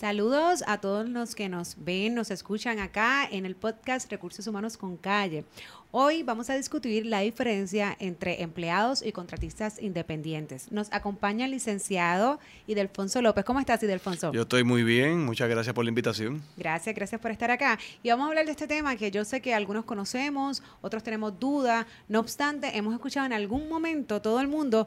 Saludos a todos los que nos ven, nos escuchan acá en el podcast Recursos Humanos con Calle. Hoy vamos a discutir la diferencia entre empleados y contratistas independientes. Nos acompaña el licenciado Idelfonso López. ¿Cómo estás, Idelfonso? Yo estoy muy bien, muchas gracias por la invitación. Gracias, gracias por estar acá. Y vamos a hablar de este tema que yo sé que algunos conocemos, otros tenemos dudas. No obstante, hemos escuchado en algún momento todo el mundo,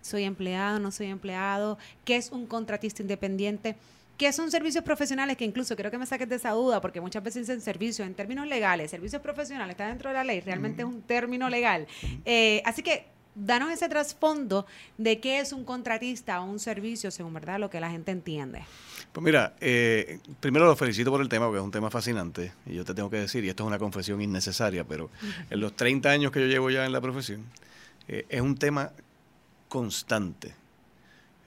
soy empleado, no soy empleado, ¿qué es un contratista independiente? ¿Qué son servicios profesionales? Que incluso quiero que me saques de esa duda, porque muchas veces dicen servicios en términos legales, servicios profesionales, está dentro de la ley, realmente es un término legal. Eh, así que danos ese trasfondo de qué es un contratista o un servicio, según verdad lo que la gente entiende. Pues mira, eh, primero lo felicito por el tema, porque es un tema fascinante, y yo te tengo que decir, y esto es una confesión innecesaria, pero en los 30 años que yo llevo ya en la profesión, eh, es un tema constante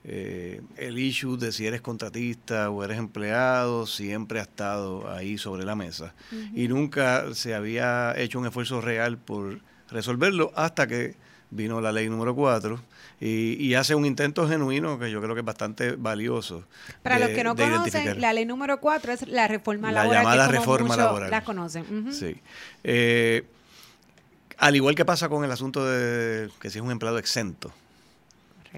eh, el issue de si eres contratista o eres empleado siempre ha estado ahí sobre la mesa y nunca se había hecho un esfuerzo real por resolverlo hasta que vino la ley número 4 y, hace un intento genuino que yo creo que es bastante valioso. Para los que no conocen, la ley número 4 es la reforma la laboral. La llamada reforma laboral. La conocen. Sí. Eh, al igual que pasa con el asunto de que si es un empleado exento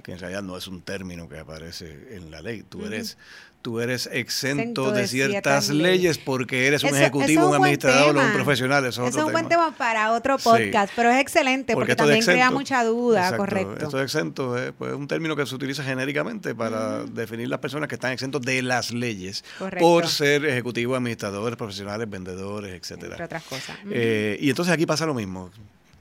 que en realidad no es un término que aparece en la ley. Tú eres, tú eres exento, de, ciertas leyes porque eres un ejecutivo, un, administrador o un profesional. Eso es, un buen tema para otro podcast, pero es excelente porque, también crea mucha duda, correcto. Esto de exento es pues, un término que se utiliza genéricamente para definir las personas que están exentos de las leyes por ser ejecutivos, administradores, profesionales, vendedores, etcétera. Entre otras cosas. Eh, y entonces aquí pasa lo mismo.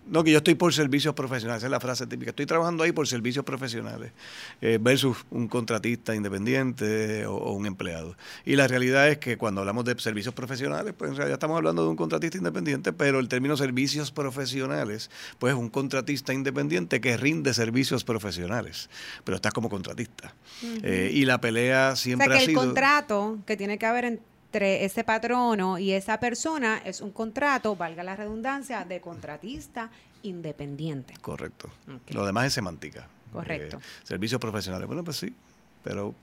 No, que yo estoy por servicios profesionales, esa es la frase típica. Estoy trabajando ahí por servicios profesionales eh, versus un contratista independiente o, un empleado. Y la realidad es que cuando hablamos de servicios profesionales, pues en realidad estamos hablando de un contratista independiente, pero el término servicios profesionales, pues es un contratista independiente que rinde servicios profesionales, pero estás como contratista. Eh, y la pelea siempre o sea, que el contrato que tiene que haber en entre ese patrono y esa persona es un contrato, valga la redundancia, de contratista independiente. Correcto. Lo demás es semántica. Correcto. servicios profesionales. Bueno, pues sí, pero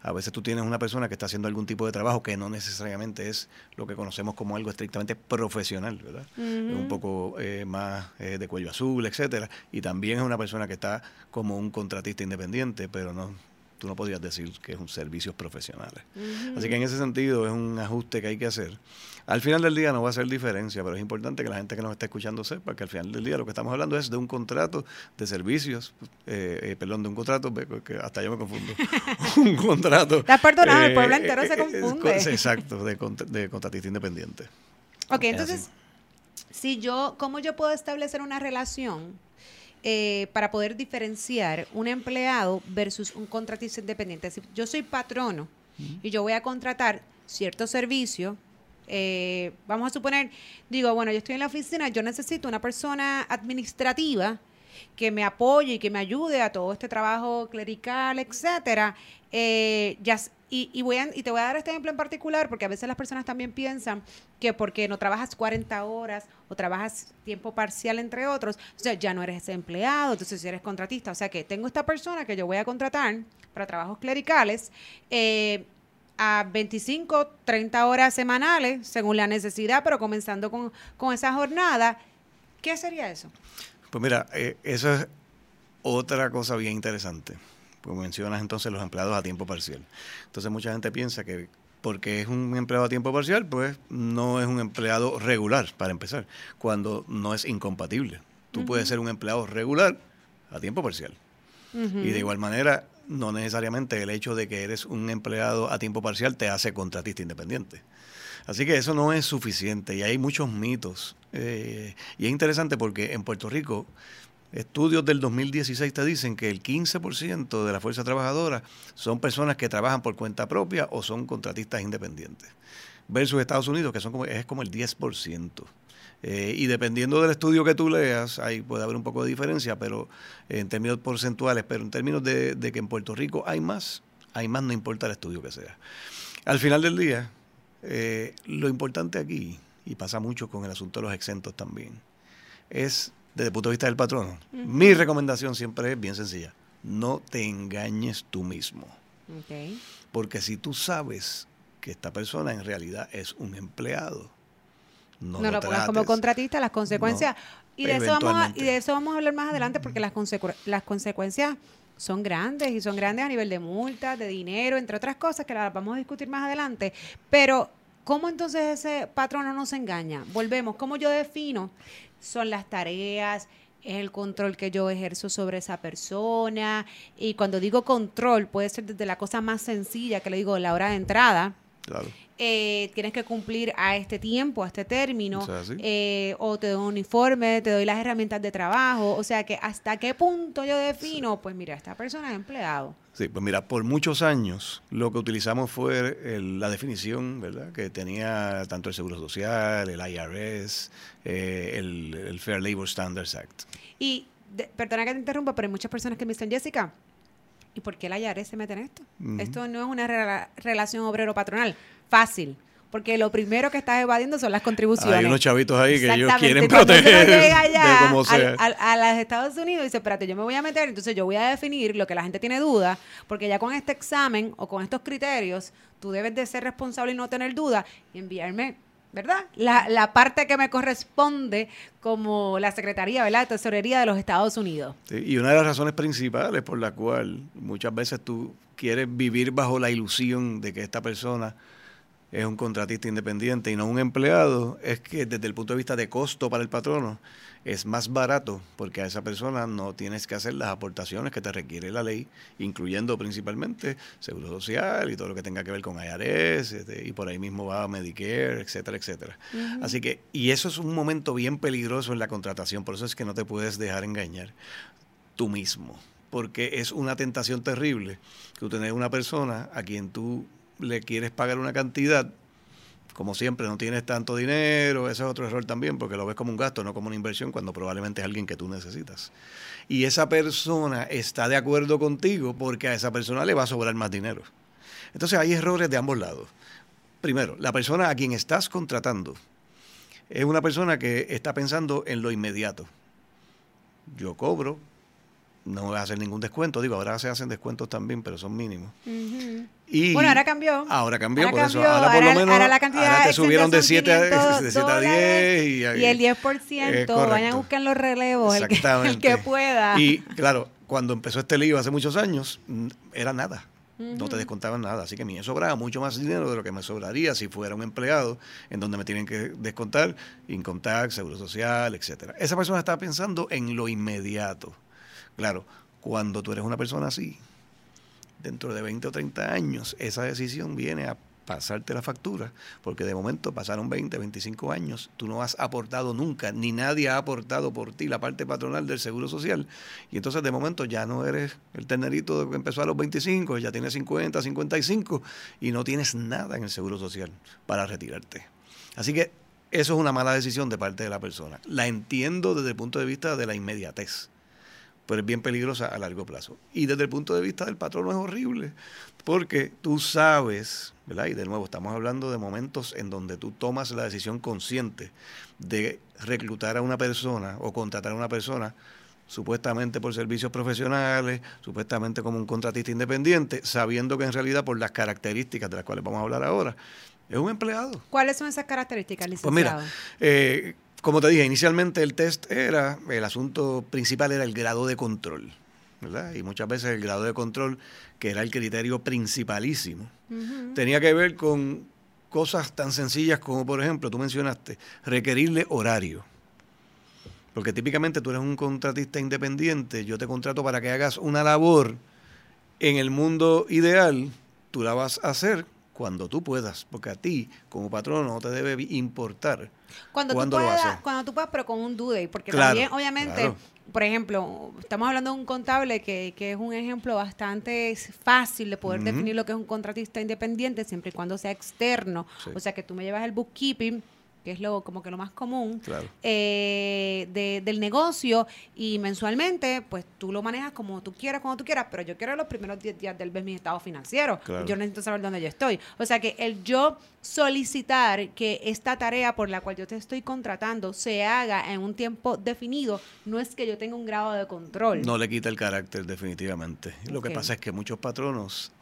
a veces tú tienes una persona que está haciendo algún tipo de trabajo que no necesariamente es lo que conocemos como algo estrictamente profesional, ¿verdad? Un poco eh, más eh, de cuello azul, etcétera. Y también es una persona que está como un contratista independiente, pero no tú no podrías decir que es un servicio profesional. Así que en ese sentido es un ajuste que hay que hacer. Al final del día no va a hacer diferencia, pero es importante que la gente que nos está escuchando sepa que al final del día lo que estamos hablando es de un contrato de servicios, eh, eh, perdón, de un contrato, que hasta yo me confundo, un contrato. Estás perdonado, el pueblo entero se confunde. exacto, de, de contratista independiente. Ok, entonces, si yo, ¿cómo yo puedo establecer una relación eh, para poder diferenciar un empleado versus un contratista independiente. Si yo soy patrono y yo voy a contratar cierto servicio, eh, vamos a suponer, digo, bueno, yo estoy en la oficina, yo necesito una persona administrativa que me apoye y que me ayude a todo este trabajo clerical, etcétera. Eh, ya, y, voy y te voy a dar este ejemplo en particular porque a veces las personas también piensan que porque no trabajas 40 horas o trabajas tiempo parcial, entre otros, o sea, ya no eres empleado, entonces eres contratista. O sea que tengo esta persona que yo voy a contratar para trabajos clericales. Eh, a 25, 30 horas semanales, según la necesidad, pero comenzando con, con esa jornada. ¿Qué sería eso? Pues mira, eh, eso es otra cosa bien interesante pues mencionas entonces los empleados a tiempo parcial. Entonces mucha gente piensa que porque es un empleado a tiempo parcial, pues no es un empleado regular, para empezar, cuando no es incompatible. Tú puedes ser un empleado regular a tiempo parcial. Y de igual manera, no necesariamente el hecho de que eres un empleado a tiempo parcial te hace contratista independiente. Así que eso no es suficiente y hay muchos mitos. Eh, y es interesante porque en Puerto Rico Estudios del 2016 te dicen que el 15% de la fuerza trabajadora son personas que trabajan por cuenta propia o son contratistas independientes. Versus Estados Unidos, que son como, es como el 10%. Eh, y dependiendo del estudio que tú leas, ahí puede haber un poco de diferencia, pero en términos porcentuales, pero en términos de, que en Puerto Rico hay más, hay más no importa el estudio que sea. Al final del día, eh, lo importante aquí, y pasa mucho con el asunto de los exentos también, es desde el punto de vista del patrono, mi recomendación siempre es bien sencilla. No te engañes tú mismo. Porque si tú sabes que esta persona en realidad es un empleado, no, no lo, pongas como contratista, las consecuencias. y, de eso vamos a, y de eso vamos a hablar más adelante porque las, las consecuencias son grandes y son grandes a nivel de multas, de dinero, entre otras cosas que las vamos a discutir más adelante. Pero, ¿cómo entonces ese patrono nos engaña? Volvemos, ¿cómo yo defino? Son las tareas, es el control que yo ejerzo sobre esa persona. Y cuando digo control, puede ser desde la cosa más sencilla, que le digo la hora de entrada. Claro eh, tienes que cumplir a este tiempo, a este término, eh, o te doy un uniforme, te doy las herramientas de trabajo, o sea que hasta qué punto yo defino, pues mira, esta persona es empleado. Sí, pues mira, por muchos años lo que utilizamos fue la definición, ¿verdad? Que tenía tanto el Seguro Social, el IRS, eh, el, Fair Labor Standards Act. Y, perdona que te interrumpa, pero hay muchas personas que me dicen, Jessica, ¿y por qué la IRS se mete en esto? Esto no es una relación obrero-patronal fácil. Porque lo primero que estás evadiendo son las contribuciones. Hay unos chavitos ahí que ellos quieren proteger de como sea. A, los Estados Unidos y dice, espérate, yo me voy a meter, entonces yo voy a definir lo que la gente tiene duda, porque ya con este examen o con estos criterios, tú debes de ser responsable y no tener duda y enviarme ¿verdad? La, la, parte que me corresponde como la Secretaría, ¿verdad? De Tesorería de los Estados Unidos. y una de las razones principales por la cual muchas veces tú quieres vivir bajo la ilusión de que esta persona es un contratista independiente y no un empleado, es que desde el punto de vista de costo para el patrono es más barato porque a esa persona no tienes que hacer las aportaciones que te requiere la ley, incluyendo principalmente seguro social y todo lo que tenga que ver con IRS este, y por ahí mismo va Medicare, etcétera, etcétera. Así que, y eso es un momento bien peligroso en la contratación, por eso es que no te puedes dejar engañar tú mismo, porque es una tentación terrible que tú tenés una persona a quien tú le quieres pagar una cantidad, como siempre no tienes tanto dinero, ese es otro error también, porque lo ves como un gasto, no como una inversión, cuando probablemente es alguien que tú necesitas. Y esa persona está de acuerdo contigo porque a esa persona le va a sobrar más dinero. Entonces hay errores de ambos lados. Primero, la persona a quien estás contratando es una persona que está pensando en lo inmediato. Yo cobro, no voy a hacer ningún descuento. Digo, ahora se hacen descuentos también, pero son mínimos. Y bueno, ahora cambió. Ahora cambió, por eso. Ahora, por lo menos ahora la cantidad te subieron de 7 a, 10. Y, y, el 10%, vayan a buscar los relevos, el que, el que pueda. Y claro, cuando empezó este lío hace muchos años, era nada. No te descontaban nada. Así que a mí me sobraba mucho más dinero de lo que me sobraría si fuera un empleado en donde me tienen que descontar income tax, seguro social, etcétera. Esa persona estaba pensando en lo inmediato Claro, cuando tú eres una persona así, dentro de 20 o 30 años, esa decisión viene a pasarte la factura, porque de momento pasaron 20, 25 años, tú no has aportado nunca, ni nadie ha aportado por ti la parte patronal del Seguro Social, y entonces de momento ya no eres el tenerito que empezó a los 25, ya tienes 50, 55, y no tienes nada en el Seguro Social para retirarte. Así que eso es una mala decisión de parte de la persona. La entiendo desde el punto de vista de la inmediatez pero es bien peligrosa a largo plazo. Y desde el punto de vista del patrón es horrible, porque tú sabes, ¿verdad? Y de nuevo, estamos hablando de momentos en donde tú tomas la decisión consciente de reclutar a una persona o contratar a una persona supuestamente por servicios profesionales, supuestamente como un contratista independiente, sabiendo que en realidad por las características de las cuales vamos a hablar ahora, es un empleado. ¿Cuáles son esas características, licenciado? Pues mira, eh, como te dije, inicialmente el test era, el asunto principal era el grado de control, ¿verdad? Y muchas veces el grado de control, que era el criterio principalísimo, tenía que ver con cosas tan sencillas como, por ejemplo, tú mencionaste, requerirle horario. Porque típicamente tú eres un contratista independiente, yo te contrato para que hagas una labor en el mundo ideal, tú la vas a hacer cuando tú puedas, porque a ti como patrón no te debe importar cuando tú puedas, cuando tú puedas, pero con un due porque también obviamente, por ejemplo, estamos hablando de un contable que, que es un ejemplo bastante fácil de poder definir lo que es un contratista independiente siempre y cuando sea externo, o sea que tú me llevas el bookkeeping que es lo como que lo más común eh, del negocio y mensualmente pues tú lo manejas como tú quieras cuando tú quieras pero yo quiero los primeros 10 días del mes mi estado financiero yo necesito saber dónde yo estoy. O sea que el yo solicitar que esta tarea por la cual yo te estoy contratando se haga en un tiempo definido no es que yo tenga un grado de control. No le quita el carácter definitivamente. Lo que pasa es que muchos patronos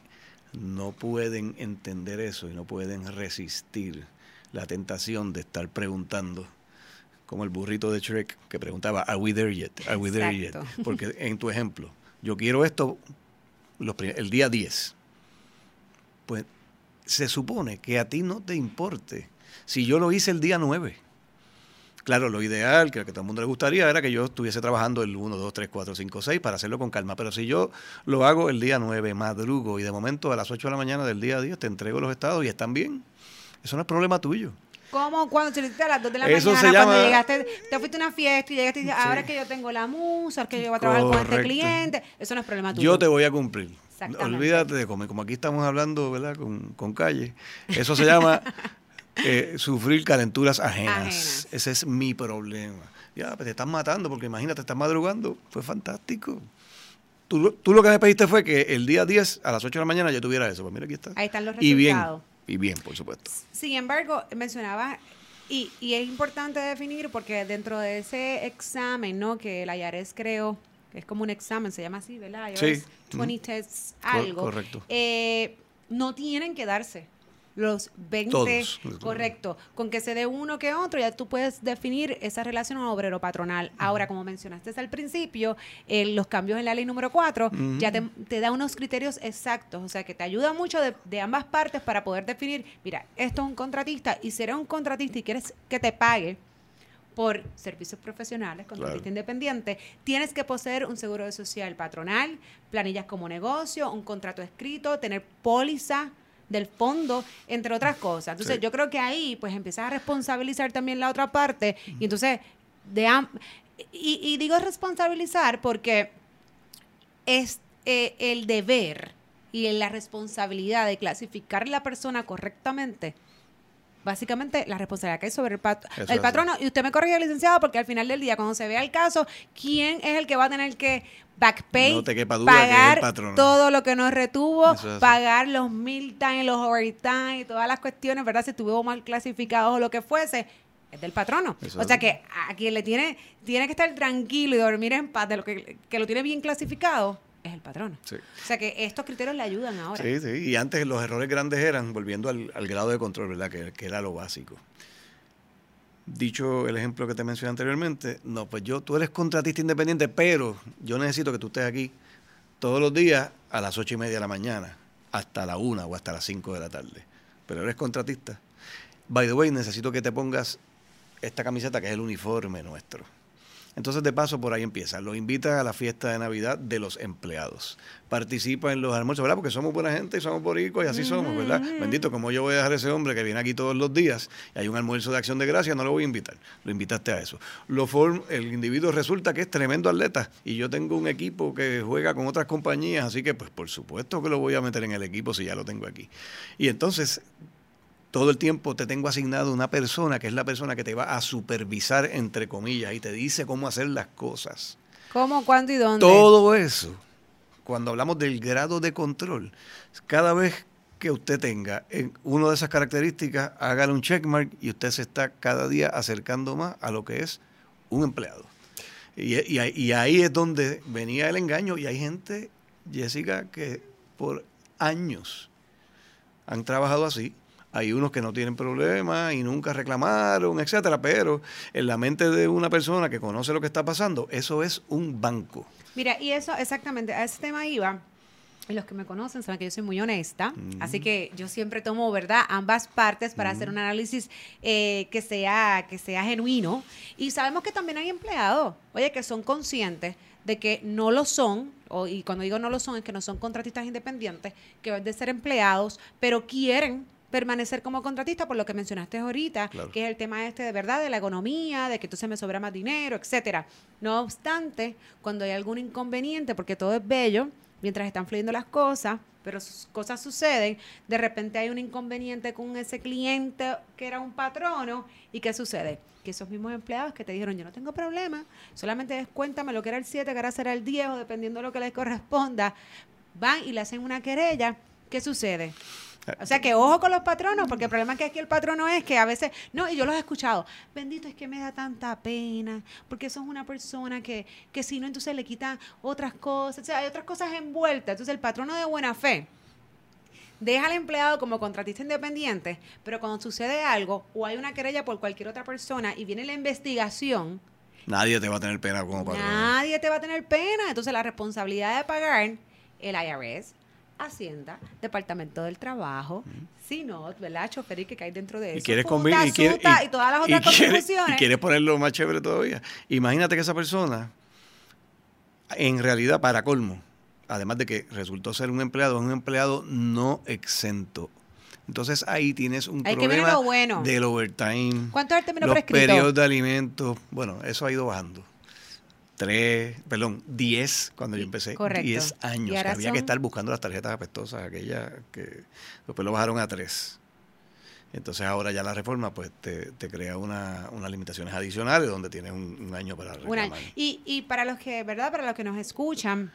no pueden entender eso y no pueden resistir la tentación de estar preguntando como el burrito de Shrek que preguntaba, ¿Are we there yet? ¿Are we there yet? Porque en tu ejemplo, yo quiero esto el día 10. Pues se supone que a ti no te importe si yo lo hice el día 9. Claro, lo ideal, que a todo el mundo le gustaría, era que yo estuviese trabajando el 1, 2, 3, 4, 5, 6 para hacerlo con calma. Pero si yo lo hago el día 9, madrugo, y de momento a las 8 de la mañana del día 10 te entrego los estados y están bien, eso no es problema tuyo. ¿Cómo? Cuando te a las 2 de la mañana, cuando llegaste, te fuiste a una fiesta y llegaste y dices, ahora que yo tengo la musa, que yo voy a trabajar con este cliente, eso no es problema tuyo. Yo te voy a cumplir. Olvídate de comer, como aquí estamos hablando, ¿verdad? Con, con calle. Eso se llama eh, sufrir calenturas ajenas. Ese es mi problema. Ya, pues te estás matando, porque imagínate, estás madrugando. Fue fantástico. Tú, tú, lo que me pediste fue que el día 10 a las 8 de la mañana yo tuviera eso. Pues mira, aquí está. Ahí están los resultados. Y bien, por supuesto. Sin embargo, mencionaba, y, y es importante definir porque dentro de ese examen, ¿no? Que la IARES creó, que es como un examen, se llama así, ¿verdad? sí. 20 tests, algo. correcto. Eh, no tienen que darse los 20, correcto, con que se dé uno que otro, ya tú puedes definir esa relación obrero-patronal. Ahora, como mencionaste al principio, eh, los cambios en la ley número 4 ya te, da unos criterios exactos, o sea, que te ayuda mucho de, ambas partes para poder definir, mira, esto es un contratista y si eres un contratista y quieres que te pague, por servicios profesionales, contratista independiente, tienes que poseer un seguro de social patronal, planillas como negocio, un contrato escrito, tener póliza del fondo, entre otras cosas. Entonces, yo creo que ahí, pues, empiezas a responsabilizar también la otra parte. Y entonces, de y, y, digo responsabilizar porque es eh, el deber y la responsabilidad de clasificar a la persona correctamente básicamente la responsabilidad que hay sobre el, el patrono. Y usted me corrige, licenciado, porque al final del día, cuando se vea el caso, ¿quién es el que va a tener que backpay, pagar todo lo que nos retuvo, pagar los mil time, los overtime y todas las cuestiones, ¿verdad? Si estuvo mal clasificados o lo que fuese, es del patrono. o sea que a quien le tiene, tiene que estar tranquilo y dormir en paz de lo que, que lo tiene bien clasificado, es el patrono. O sea que estos criterios le ayudan ahora. Sí, sí. Y antes los errores grandes eran, volviendo al, grado de control, ¿verdad? Que, que, era lo básico. Dicho el ejemplo que te mencioné anteriormente, no, pues yo, tú eres contratista independiente, pero yo necesito que tú estés aquí todos los días a las ocho y media de la mañana, hasta la una o hasta las cinco de la tarde. Pero eres contratista. By the way, necesito que te pongas esta camiseta que es el uniforme nuestro entonces, de paso, por ahí empieza. Lo invita a la fiesta de Navidad de los empleados. Participa en los almuerzos, ¿verdad? Porque somos buena gente y somos boricos y así somos, ¿verdad? Bendito, como yo voy a dejar a ese hombre que viene aquí todos los días y hay un almuerzo de acción de gracia, no lo voy a invitar. Lo invitaste a eso. Lo el individuo resulta que es tremendo atleta y yo tengo un equipo que juega con otras compañías, así que, pues, por supuesto que lo voy a meter en el equipo si ya lo tengo aquí. Y entonces todo el tiempo te tengo asignado una persona que es la persona que te va a supervisar, entre comillas, y te dice cómo hacer las cosas. ¿Cómo, cuándo y dónde? Todo eso, cuando hablamos del grado de control, cada vez que usted tenga una de esas características, hágale un checkmark y usted se está cada día acercando más a lo que es un empleado. Y, y ahí es donde venía el engaño y hay gente, Jessica, que por años han trabajado así hay unos que no tienen problemas y nunca reclamaron, etcétera, pero en la mente de una persona que conoce lo que está pasando, eso es un banco. Mira, y eso exactamente, a ese tema iba. Y los que me conocen saben que yo soy muy honesta, así que yo siempre tomo, ¿verdad?, ambas partes para hacer un análisis eh, que, sea, que sea genuino. Y sabemos que también hay empleados, oye, que son conscientes de que no lo son, o, y cuando digo no lo son, es que no son contratistas independientes, que deben de ser empleados, pero quieren permanecer como contratista por lo que mencionaste ahorita, que es el tema este de verdad, de la economía, de que entonces me sobra más dinero, etcétera. No obstante, cuando hay algún inconveniente, porque todo es bello, mientras están fluyendo las cosas, pero sus cosas suceden, de repente hay un inconveniente con ese cliente que era un patrono, ¿y qué sucede? Que esos mismos empleados que te dijeron, yo no tengo problema, solamente descuéntame lo que era el 7, que ahora será el 10, o dependiendo de lo que les corresponda, van y le hacen una querella, ¿qué sucede? O sea que ojo con los patronos, porque el problema es que aquí el patrono es que a veces, no, y yo los he escuchado, bendito es que me da tanta pena, porque eso es una persona que, que si no, entonces le quita otras cosas, o sea, hay otras cosas envueltas. Entonces el patrono de buena fe deja al empleado como contratista independiente, pero cuando sucede algo o hay una querella por cualquier otra persona y viene la investigación, Nadie te va a tener pena como patrón. nadie te va a tener pena. Entonces la responsabilidad de pagar el IRS, Hacienda, Departamento del Trabajo, SINOT, ¿verdad? Chofer y que cae dentro de eso. y quieres convivir y, SUTA y- y todas las otras contribuciones. y quieres ponerlo más chévere todavía. Imagínate que esa persona, en realidad, para colmo, además de que resultó ser un empleado, es un empleado no exento. Entonces ahí tienes un que viene problema lo bueno. del overtime. ¿Cuánto es el término los prescrito? periodos de alimentos. Bueno, eso ha ido bajando. Tres, perdón, diez cuando yo empecé. Correcto. Diez años. que había son- que estar buscando las tarjetas apestosas, aquellas que después lo bajaron a tres. Entonces ahora ya la reforma pues te, te crea una, unas limitaciones adicionales donde tienes un, un año para reclamar. Y, y para los que, ¿verdad? Para los que nos escuchan,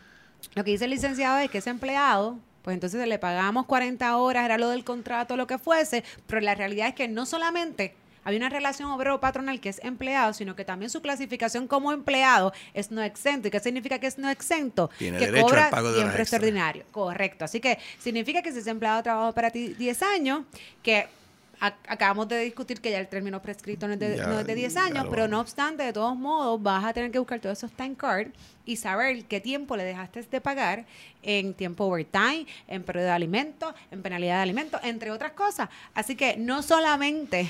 lo que dice el licenciado es que ese empleado, pues entonces le pagamos 40 horas, era lo del contrato, lo que fuese, pero la realidad es que no solamente había una relación obrero-patronal que es empleado, sino que también su clasificación como empleado es no exento. ¿Y qué significa que es no exento? Tiene que derecho al cobra pago de siempre extra. extraordinario. Correcto. Así que significa que si ese empleado trabajó para ti 10 años, que acabamos de discutir que ya el término prescrito no es de, Ya, no es de 10 ya años, pero no obstante, de todos modos, vas a tener que buscar todos esos time cards y saber qué tiempo le dejaste de pagar en tiempo overtime, en periodo de alimentos, en penalidad de alimentos, entre otras cosas. Así que no solamente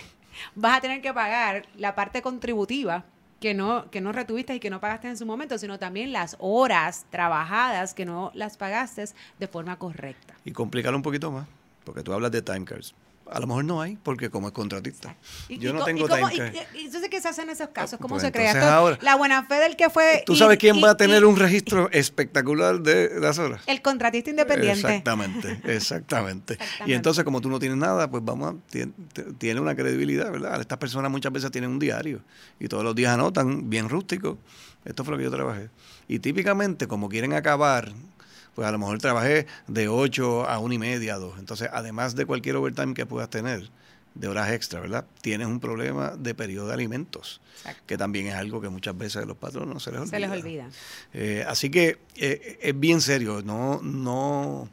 vas a tener que pagar la parte contributiva que no, que no retuviste y que no pagaste en su momento, sino también las horas trabajadas que no las pagaste de forma correcta. Y complicarlo un poquito más, porque tú hablas de time cards. A lo mejor no hay, porque como es contratista. Y- Yo y no tengo cómo- time card. y- entonces, ¿qué se hace en esos casos? ¿Cómo Pues se crea entonces esto? ahora- la buena fe del que fue... ¿Tú sabes quién va a tener un registro espectacular de las horas? El contratista independiente. Exactamente, exactamente. Exactamente. Y entonces, como tú no tienes nada, pues vamos a, tiene una credibilidad, ¿verdad? Estas personas muchas veces tienen un diario y todos los días anotan, bien rústico. Esto fue lo que yo trabajé. Y típicamente, como quieren acabar, pues a lo mejor trabajé de 8 a una y media, a 2. Entonces, además de cualquier overtime que puedas tener, de horas extra, ¿verdad? Tienes un problema de periodo de alimentos, Exacto. que también es algo que muchas veces a los patronos se les olvida. Se les olvida. Eh, así que eh, es bien serio, no, no,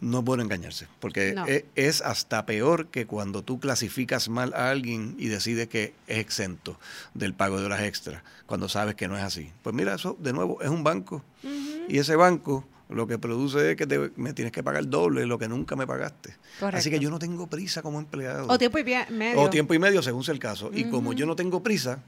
no bueno engañarse, porque No. e- es, hasta peor que cuando tú clasificas mal a alguien y decides que es exento del pago de horas extra, cuando sabes que no es así. Pues mira, eso de nuevo es un banco y ese banco lo que produce es que te- me tienes que pagar doble de lo que nunca me pagaste. Correcto. Así que yo no tengo prisa como empleado. O tiempo y medio. O tiempo y medio, según sea el caso. Y como yo no tengo prisa,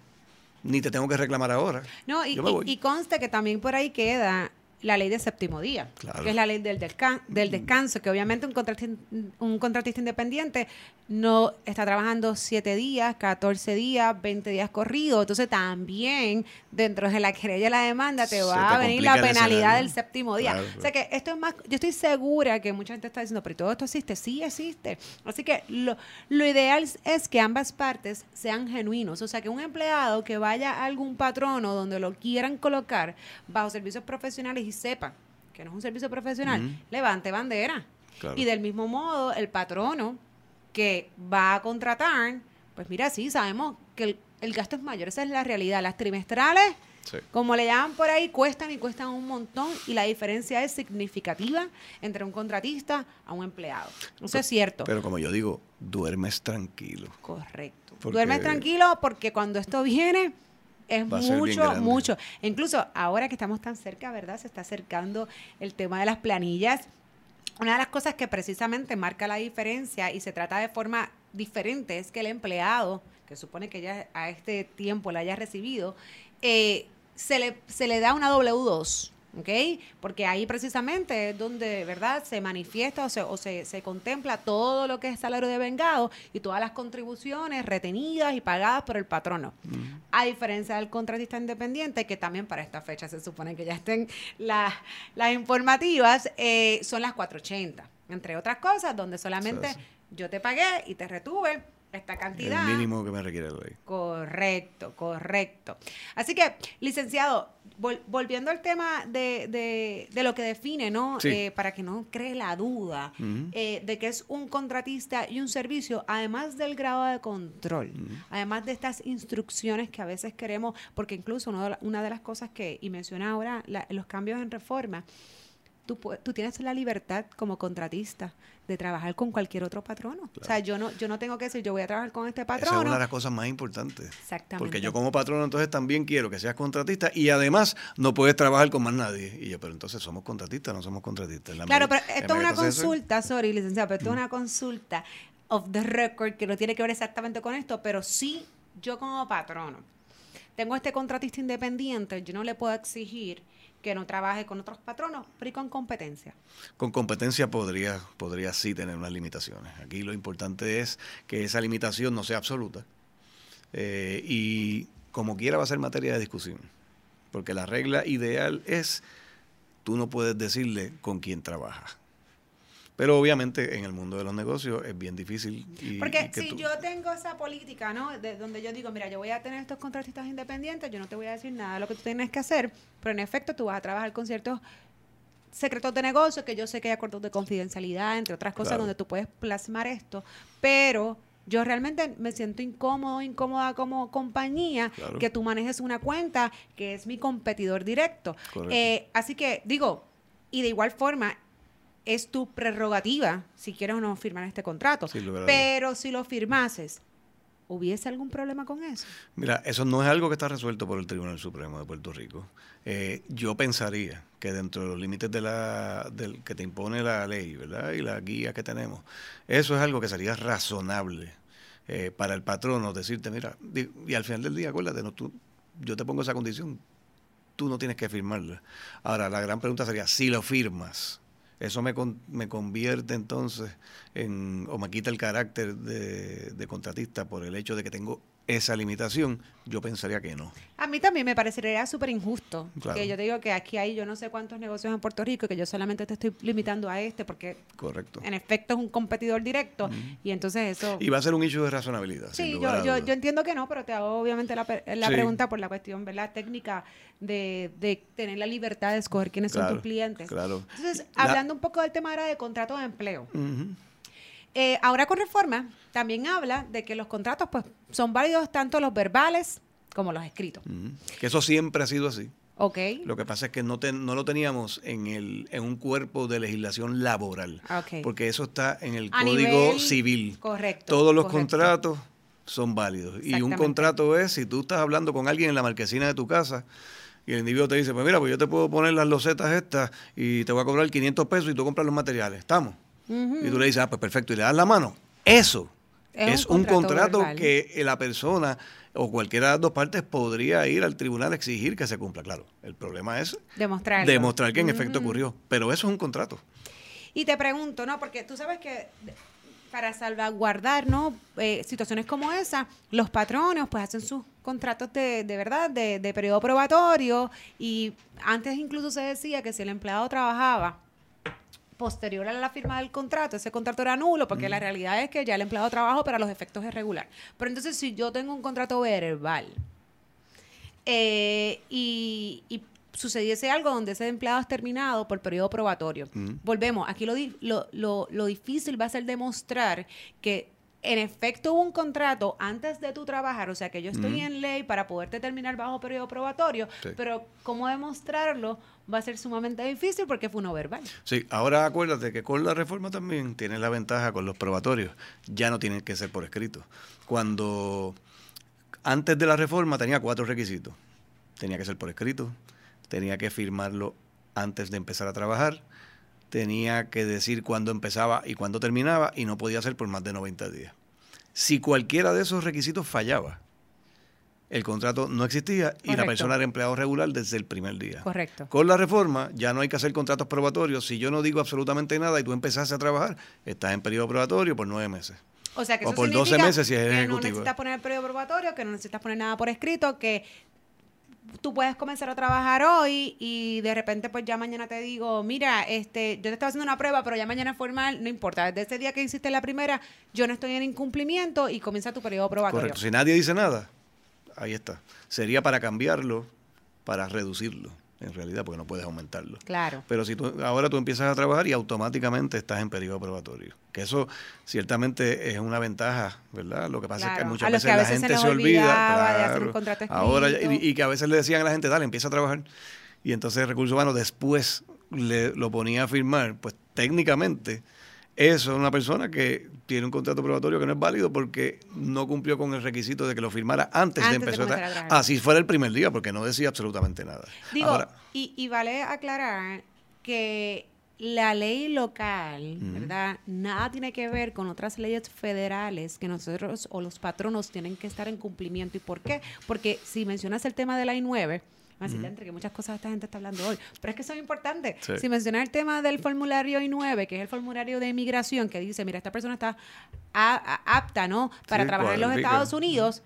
ni te tengo que reclamar ahora. No, y, yo me y- voy. y conste que también por ahí queda la ley de séptimo día, Claro. que es la ley del, descan- del descanso, que obviamente un contratista, un contratista independiente no está trabajando 7 días, 14 días, 20 días corridos. Entonces también dentro de la querella y la demanda te va te a venir la penalidad del séptimo día. Claro, O sea que esto es más, yo estoy segura que mucha gente está diciendo, pero todo esto existe, sí existe. Así que lo, lo ideal es que ambas partes sean genuinos. O sea que un empleado que vaya a algún patrono donde lo quieran colocar bajo servicios profesionales y sepa que no es un servicio profesional, levante bandera. Claro. Y del mismo modo, el patrono que va a contratar, pues mira, sí, sabemos que el, el gasto es mayor, esa es la realidad. Las trimestrales Sí. como le llaman por ahí, cuestan y cuestan un montón y la diferencia es significativa entre un contratista a un empleado. Eso es cierto. Pero como yo digo, duermes tranquilo. Correcto. Porque- Duermes tranquilo porque cuando esto viene es mucho, mucho. Incluso ahora que estamos tan cerca, ¿verdad? Se está acercando el tema de las planillas. Una de las cosas que precisamente marca la diferencia y se trata de forma diferente es que el empleado, que supone que ya a este tiempo la haya recibido, eh, se, le, se le da una W2. ¿Ok? Porque ahí precisamente es donde, ¿verdad? Se manifiesta o se, o se, se contempla todo lo que es salario de vengado y todas las contribuciones retenidas y pagadas por el patrono. A diferencia del contratista independiente, que también para esta fecha se supone que ya estén las, las informativas, eh, son las 480. Entre otras cosas, donde solamente yo te pagué y te retuve esta cantidad. El mínimo que me requiere la ley. Correcto, correcto. Así que, licenciado, vol- volviendo al tema de, de- de lo que define, ¿no? Sí. Eh, para que no cree la duda eh, de que es un contratista y un servicio, además del grado de control, además de estas instrucciones que a veces queremos, porque incluso uno de la- una de las cosas que, y menciona ahora la- los cambios en reforma, tú, tú tienes la libertad como contratista de trabajar con cualquier otro patrono. O sea, yo no, yo no tengo que decir, yo voy a trabajar con este patrono. Esa es una de las cosas más importantes. Exactamente. Porque yo como patrono entonces también quiero que seas contratista y además no puedes trabajar con más nadie. Y yo, pero entonces somos contratistas, no somos contratistas. claro, pero esto es una consulta, sorry, licenciado, pero esto es una consulta of the record que no tiene que ver exactamente con esto, pero sí yo como patrono tengo este contratista independiente, yo no le puedo exigir que no trabaje con otros patronos, pero y con competencia. Con competencia podría, podría sí tener unas limitaciones. Aquí lo importante es que esa limitación no sea absoluta. Eh, y como quiera va a ser materia de discusión. Porque la regla ideal es, tú no puedes decirle con quién trabajas. Pero obviamente en el mundo de los negocios es bien difícil. Porque si yo tengo esa política, ¿no? De donde yo digo, mira, yo voy a tener estos contratistas independientes, yo no te voy a decir nada de lo que tú tienes que hacer, pero en efecto tú vas a trabajar con ciertos secretos de negocio, que yo sé que hay acuerdos de confidencialidad, entre otras cosas, donde tú puedes plasmar esto, pero yo realmente me siento incómodo, incómoda como compañía que tú manejes una cuenta que es mi competidor directo. Eh, así que digo, y de igual forma, es tu prerrogativa si quieres o no firmar este contrato. Pero si lo firmases, ¿hubiese algún problema con eso? Mira, eso no es algo que está resuelto por el Tribunal Supremo de Puerto Rico. Eh, yo pensaría que dentro de los límites de la, del, que te impone la ley ¿verdad? y la guía que tenemos, eso es algo que sería razonable eh, para el patrono decirte, mira, y al final del día, acuérdate, no, tú, yo te pongo esa condición, tú no tienes que firmarla. Ahora, la gran pregunta sería, si lo firmas, eso me, me convierte entonces en, o me quita el carácter de, de contratista por el hecho de que tengo esa limitación, yo pensaría que no. A mí también me parecería súper injusto. Que yo te digo que aquí hay yo no sé cuántos negocios en Puerto Rico que yo solamente te estoy limitando a este porque Correcto. en efecto es un competidor directo y entonces eso... Y va a ser un issue de razonabilidad. Sí, yo, yo, yo, entiendo que no, pero te hago obviamente la, la pregunta por la cuestión ¿verdad? técnica de, de, tener la libertad de escoger quiénes son tus clientes. Claro. Entonces, hablando un poco del tema ahora de contrato de empleo. Eh, ahora con reforma también habla de que los contratos pues son válidos tanto los verbales como los escritos. Que eso siempre ha sido así. Ok. Lo que pasa es que no, no lo teníamos en, el, en un cuerpo de legislación laboral. Porque eso está en el Código Civil. Correcto. Todos los contratos son válidos. Y un contrato es si tú estás hablando con alguien en la marquesina de tu casa y el individuo te dice, pues mira, pues yo te puedo poner las losetas estas y te voy a cobrar 500 pesos y tú compras los materiales. ¿Estamos? Y tú le dices, ah, pues perfecto, y le das la mano. Eso es, un contrato, que la persona o cualquiera de las dos partes podría ir al tribunal a exigir que se cumpla. Claro, el problema es demostrar, demostrar que en efecto ocurrió, pero eso es un contrato. Y te pregunto, ¿no? Porque tú sabes que para salvaguardar ¿no? Eh, situaciones como esa, los patronos pues hacen sus contratos de, de verdad, de, de periodo probatorio y antes incluso se decía que si el empleado trabajaba posterior a la firma del contrato, ese contrato era nulo, porque la realidad es que ya el empleado trabaja para los efectos es regular. Pero entonces, si yo tengo un contrato verbal eh, y, sucediese algo donde ese empleado es terminado por periodo probatorio, volvemos, aquí lo, lo, lo, lo difícil va a ser demostrar que en efecto hubo un contrato antes de tu trabajar, o sea que yo estoy en ley para poderte terminar bajo periodo probatorio, pero cómo demostrarlo va a ser sumamente difícil porque fue uno verbal. Sí, ahora acuérdate que con la reforma también tiene la ventaja con los probatorios, ya no tienen que ser por escrito. Cuando antes de la reforma tenía cuatro requisitos. Tenía que ser por escrito, tenía que firmarlo antes de empezar a trabajar, tenía que decir cuándo empezaba y cuándo terminaba y no podía ser por más de 90 días. Si cualquiera de esos requisitos fallaba, el contrato no existía y la persona era empleado regular desde el primer día. Correcto. Con la reforma ya no hay que hacer contratos probatorios. Si yo no digo absolutamente nada y tú empezaste a trabajar, estás en periodo probatorio por nueve meses. O sea que o por 12 meses si es que ejecutivo. no necesitas poner el periodo probatorio, que no necesitas poner nada por escrito, que tú puedes comenzar a trabajar hoy y de repente pues ya mañana te digo, mira, este, yo te estaba haciendo una prueba, pero ya mañana formal, no importa, desde ese día que hiciste la primera, yo no estoy en incumplimiento y comienza tu periodo probatorio. Correcto, si nadie dice nada, ahí está. Sería para cambiarlo, para reducirlo en realidad, porque no puedes aumentarlo. Claro. Pero si tú, ahora tú empiezas a trabajar y automáticamente estás en periodo probatorio. Que eso ciertamente es una ventaja, ¿verdad? Lo que pasa es que muchas veces, la gente se, olvida. ahora y, que a veces le decían a la gente, dale, empieza a trabajar. Y entonces el recurso humano después le, lo ponía a firmar, pues técnicamente eso es una persona que tiene un contrato probatorio que no es válido porque no cumplió con el requisito de que lo firmara antes, de empezar. A Así fuera el primer día, porque no decía absolutamente nada. Digo, y, y vale aclarar que la ley local, ¿verdad? Nada tiene que ver con otras leyes federales que nosotros o los patronos tienen que estar en cumplimiento. ¿Y por qué? Porque si mencionas el tema de la I9, Así entre que muchas cosas esta gente está hablando hoy. Pero es que son importantes. Si mencionar el tema del formulario I9, que es el formulario de inmigración, que dice, mira, esta persona está apta, ¿no? Para trabajar en los Estados Unidos.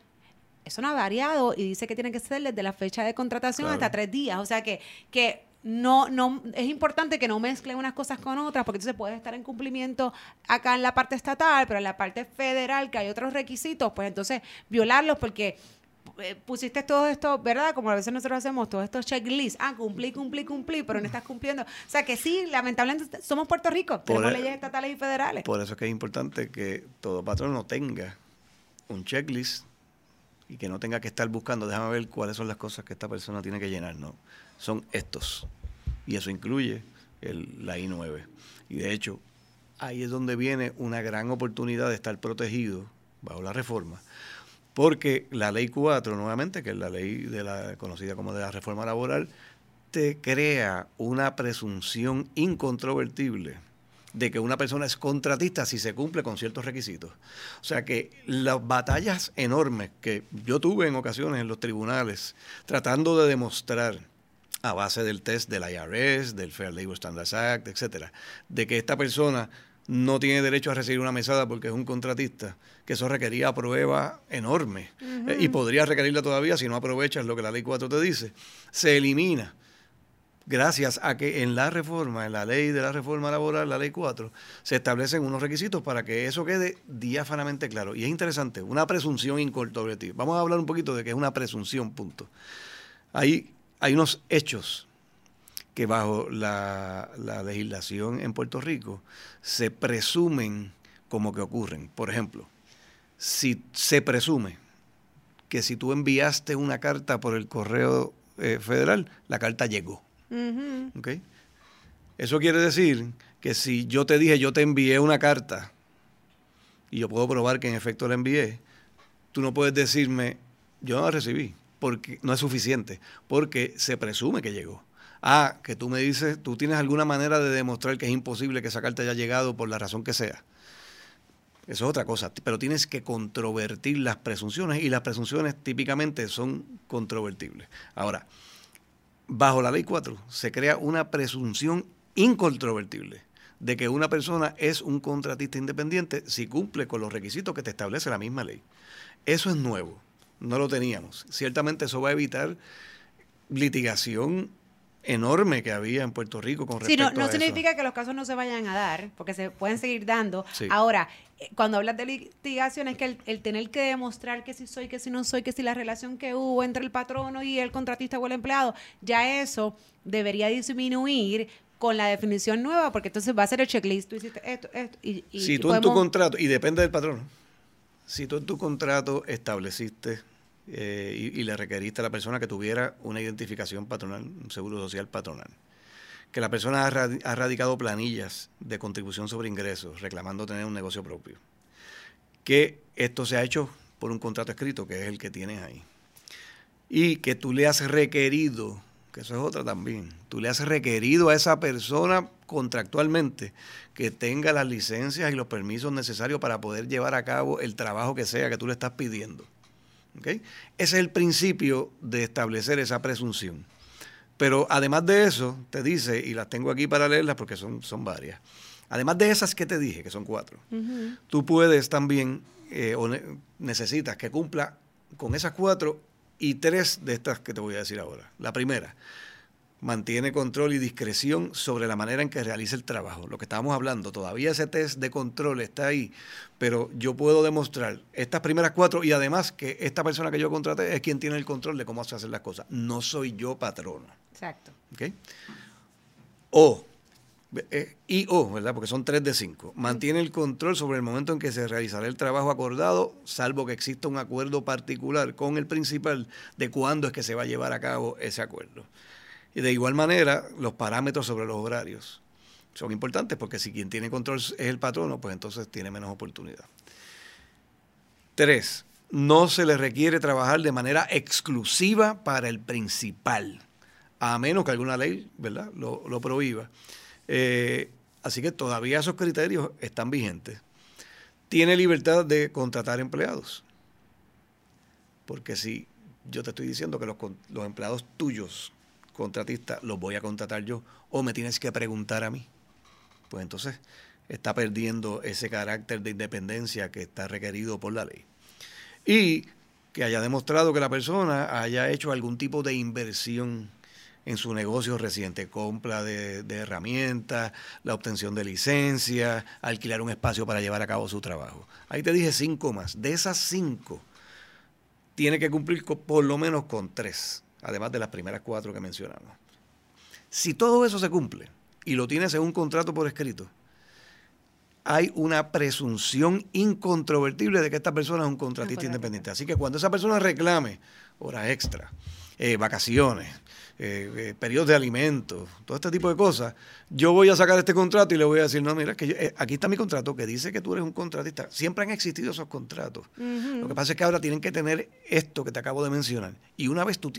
Eso no ha variado y dice que tiene que ser desde la fecha de contratación hasta tres días. O sea que, que no, no, es importante que no mezclen unas cosas con otras, porque entonces puede estar en cumplimiento acá en la parte estatal, pero en la parte federal, que hay otros requisitos, pues entonces violarlos, porque pusiste todo esto, ¿verdad? Como a veces nosotros hacemos todos estos checklists. Ah, cumplí, cumplí, cumplí, pero no estás cumpliendo. O sea que sí, lamentablemente somos Puerto Rico, tenemos e- leyes estatales y federales. Por eso es que es importante que todo patrono tenga un checklist y que no tenga que estar buscando, déjame ver cuáles son las cosas que esta persona tiene que llenar, no. Son estos. Y eso incluye el, la I-9. Y de hecho, ahí es donde viene una gran oportunidad de estar protegido bajo la reforma porque la ley 4, nuevamente, que es la ley de la conocida como de la reforma laboral, te crea una presunción incontrovertible de que una persona es contratista si se cumple con ciertos requisitos. O sea que las batallas enormes que yo tuve en ocasiones en los tribunales tratando de demostrar a base del test del IRS, del Fair Labor Standards Act, etcétera, de que esta persona no tiene derecho a recibir una mesada porque es un contratista, que eso requería prueba enorme eh, y podría requerirla todavía si no aprovechas lo que la ley 4 te dice, se elimina gracias a que en la reforma, en la ley de la reforma laboral, la ley 4, se establecen unos requisitos para que eso quede diáfanamente claro. Y es interesante, una presunción incontrovertible. Vamos a hablar un poquito de qué es una presunción, punto. Hay, hay unos hechos que bajo la, legislación en Puerto Rico se presumen como que ocurren. Por ejemplo, si se presume que si tú enviaste una carta por el correo eh, federal, la carta llegó. Eso quiere decir que si yo te dije, yo te envié una carta y yo puedo probar que en efecto la envié, tú no puedes decirme, yo no la recibí, porque no es suficiente, porque se presume que llegó. Ah, que tú me dices, tú tienes alguna manera de demostrar que es imposible que esa carta haya llegado por la razón que sea. Eso es otra cosa, pero tienes que controvertir las presunciones y las presunciones típicamente son controvertibles. Ahora, bajo la ley 4 se crea una presunción incontrovertible de que una persona es un contratista independiente si cumple con los requisitos que te establece la misma ley. Eso es nuevo, no lo teníamos. Ciertamente eso va a evitar litigación enorme que había en Puerto Rico con respecto sí, no, no significa que los casos no se vayan a dar, porque se pueden seguir dando. Ahora, eh, cuando hablas de litigación es que el, tener que demostrar que si soy, que si no soy, que si la relación que hubo entre el patrono y el contratista o el empleado, ya eso debería disminuir con la definición nueva, porque entonces va a ser el checklist, tú hiciste esto, esto, y, si tú en tu contrato, y depende del patrono, si tú en tu contrato estableciste eh, y, le requeriste a la persona que tuviera una identificación patronal, un seguro social patronal. Que la persona ha, radicado planillas de contribución sobre ingresos, reclamando tener un negocio propio. Que esto se ha hecho por un contrato escrito, que es el que tienes ahí. Y que tú le has requerido, que eso es otra también, tú le has requerido a esa persona contractualmente que tenga las licencias y los permisos necesarios para poder llevar a cabo el trabajo que sea que tú le estás pidiendo. Ese es el principio de establecer esa presunción. Pero además de eso, te dice, y las tengo aquí para leerlas porque son, son varias, además de esas que te dije, que son cuatro, tú puedes también, eh, o necesitas que cumpla con esas cuatro y tres de estas que te voy a decir ahora. La primera, mantiene control y discreción sobre la manera en que realiza el trabajo. Lo que estábamos hablando, todavía ese test de control está ahí, pero yo puedo demostrar estas primeras cuatro y además que esta persona que yo contraté es quien tiene el control de cómo se hacen las cosas. No soy yo patrono. Exacto. ¿Okay? O, eh, y o, ¿verdad? Porque son tres de cinco. Mantiene el control sobre el momento en que se realizará el trabajo acordado, salvo que exista un acuerdo particular con el principal de cuándo es que se va a llevar a cabo ese acuerdo. Y de igual manera, los parámetros sobre los horarios son importantes porque si quien tiene control es el patrono, pues entonces tiene menos oportunidad. Tres, no se le requiere trabajar de manera exclusiva para el principal, a menos que alguna ley ¿verdad? Lo, lo prohíba. Eh, así que todavía esos criterios están vigentes. Tiene libertad de contratar empleados. Porque si yo te estoy diciendo que los, los empleados tuyos, contratistas, los voy a contratar yo, o me tienes que preguntar a mí, pues entonces está perdiendo ese carácter de independencia que está requerido por la ley. Y que haya demostrado que la persona haya hecho algún tipo de inversión en su negocio reciente, compra de, herramientas, la obtención de licencia, alquilar un espacio para llevar a cabo su trabajo. Ahí te dije cinco más. De esas cinco, tiene que cumplir por lo menos con tres, además de las primeras cuatro que mencionamos. Si todo eso se cumple y lo tienes en un contrato por escrito, hay una presunción incontrovertible de que esta persona es un contratista independiente. Así que cuando esa persona reclame horas extra, eh, vacaciones, eh, eh, periodos de alimentos, todo este tipo de cosas, yo voy a sacar este contrato y le voy a decir, no, mira, que eh, aquí está mi contrato que dice que tú eres un contratista. Siempre han existido esos contratos. Lo que pasa es que ahora tienen que tener esto que te acabo de mencionar. Y una vez tú,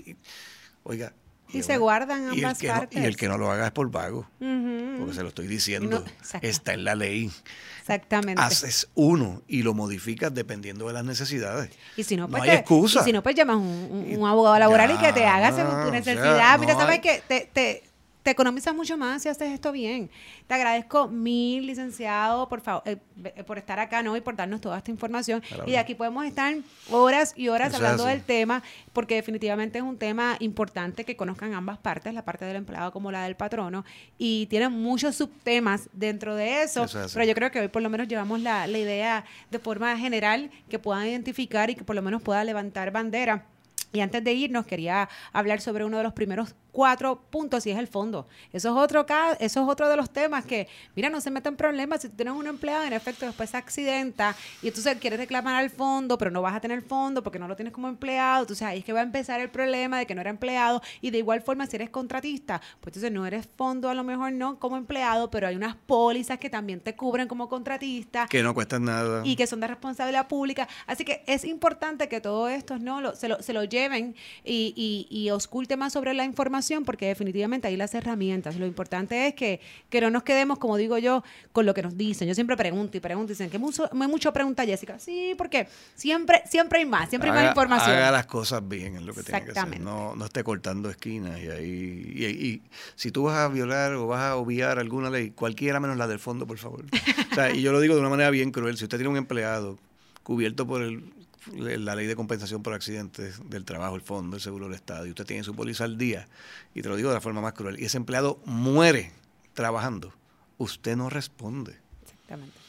oiga, y, se guardan ambas y partes. y el que no lo haga es por vago. Porque se lo estoy diciendo. está en la ley. Exactamente. Haces uno y lo modificas dependiendo de las necesidades. Y si no, pues hay excusa. Y si no, pues llamas un, un, abogado laboral y que te haga según tu necesidad. Mira, sabes que te, te, te economizas mucho más si haces esto bien. Te agradezco mil, licenciado, por favor, eh, eh, por estar acá, ¿no? Y por darnos toda esta información. Y de aquí podemos estar horas y horas hablando del tema, porque definitivamente es un tema importante que conozcan ambas partes, la parte del empleado como la del patrono, y tienen muchos subtemas dentro de eso, pero yo creo que hoy por lo menos llevamos la, la idea de forma general que puedan identificar y que por lo menos pueda levantar bandera. Y antes de irnos, quería hablar sobre uno de los primeros cuatro puntos y es el fondo. Eso es otro eso es otro de los temas que, mira, no se meten problemas. Si tú tienes un empleado, en efecto, después se accidenta y entonces quieres reclamar al fondo, pero no vas a tener fondo porque no lo tienes como empleado. Entonces ahí es que va a empezar el problema de que no era empleado. Y de igual forma, si eres contratista, pues entonces no eres fondo, a lo mejor no como empleado, pero hay unas pólizas que también te cubren como contratista. Que no cuestan nada. Y que son de responsabilidad pública. Así que es importante que todo esto ¿no? Lo, se, lo, se lo lleven y, y, y osculte más sobre la información porque definitivamente hay las herramientas. Lo importante es que, que no nos quedemos, como digo yo, con lo que nos dicen. Yo siempre pregunto y pregunto y dicen que mucho, mucho pregunta Jessica. Sí, porque siempre, siempre hay más, siempre hay más información. Haga las cosas bien, es lo que tiene que hacer. No, no esté cortando esquinas y ahí. Y, si tú vas a violar o vas a obviar alguna ley, cualquiera menos la del fondo, por favor. o sea, y yo lo digo de una manera bien cruel. Si usted tiene un empleado cubierto por el la ley de compensación por accidentes del trabajo, el fondo, el seguro del Estado, y usted tiene su póliza al día, y te lo digo de la forma más cruel, y ese empleado muere trabajando, usted no responde. Exactamente.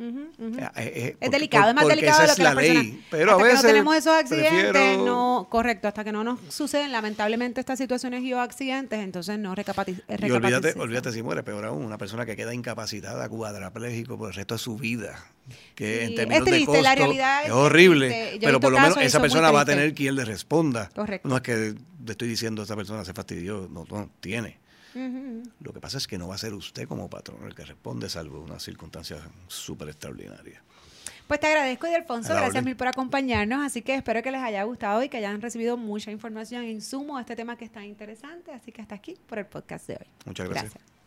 Eh, eh, es delicado, es más delicado de lo que la ley. Pero a veces que no tenemos esos accidentes, no, correcto, hasta que no nos suceden lamentablemente estas situaciones y o accidentes, entonces no recapacitamos. Y olvídate, olvídate si muere, peor aún, una persona que queda incapacitada, cuadrapléjico por el resto de su vida, que en términos de costo, es, horrible, pero por lo menos esa persona va a tener quien le responda. Correcto. No es que le estoy diciendo a esta persona se fastidió, no, no tiene. Lo que pasa es que no va a ser usted como patrón el que responde, salvo una circunstancia súper extraordinaria. Pues te agradezco, y Alfonso. Gracias mil por acompañarnos. Así que espero que les haya gustado y que hayan recibido mucha información en sumo a este tema que está interesante. Así que hasta aquí por el podcast de hoy. Muchas gracias.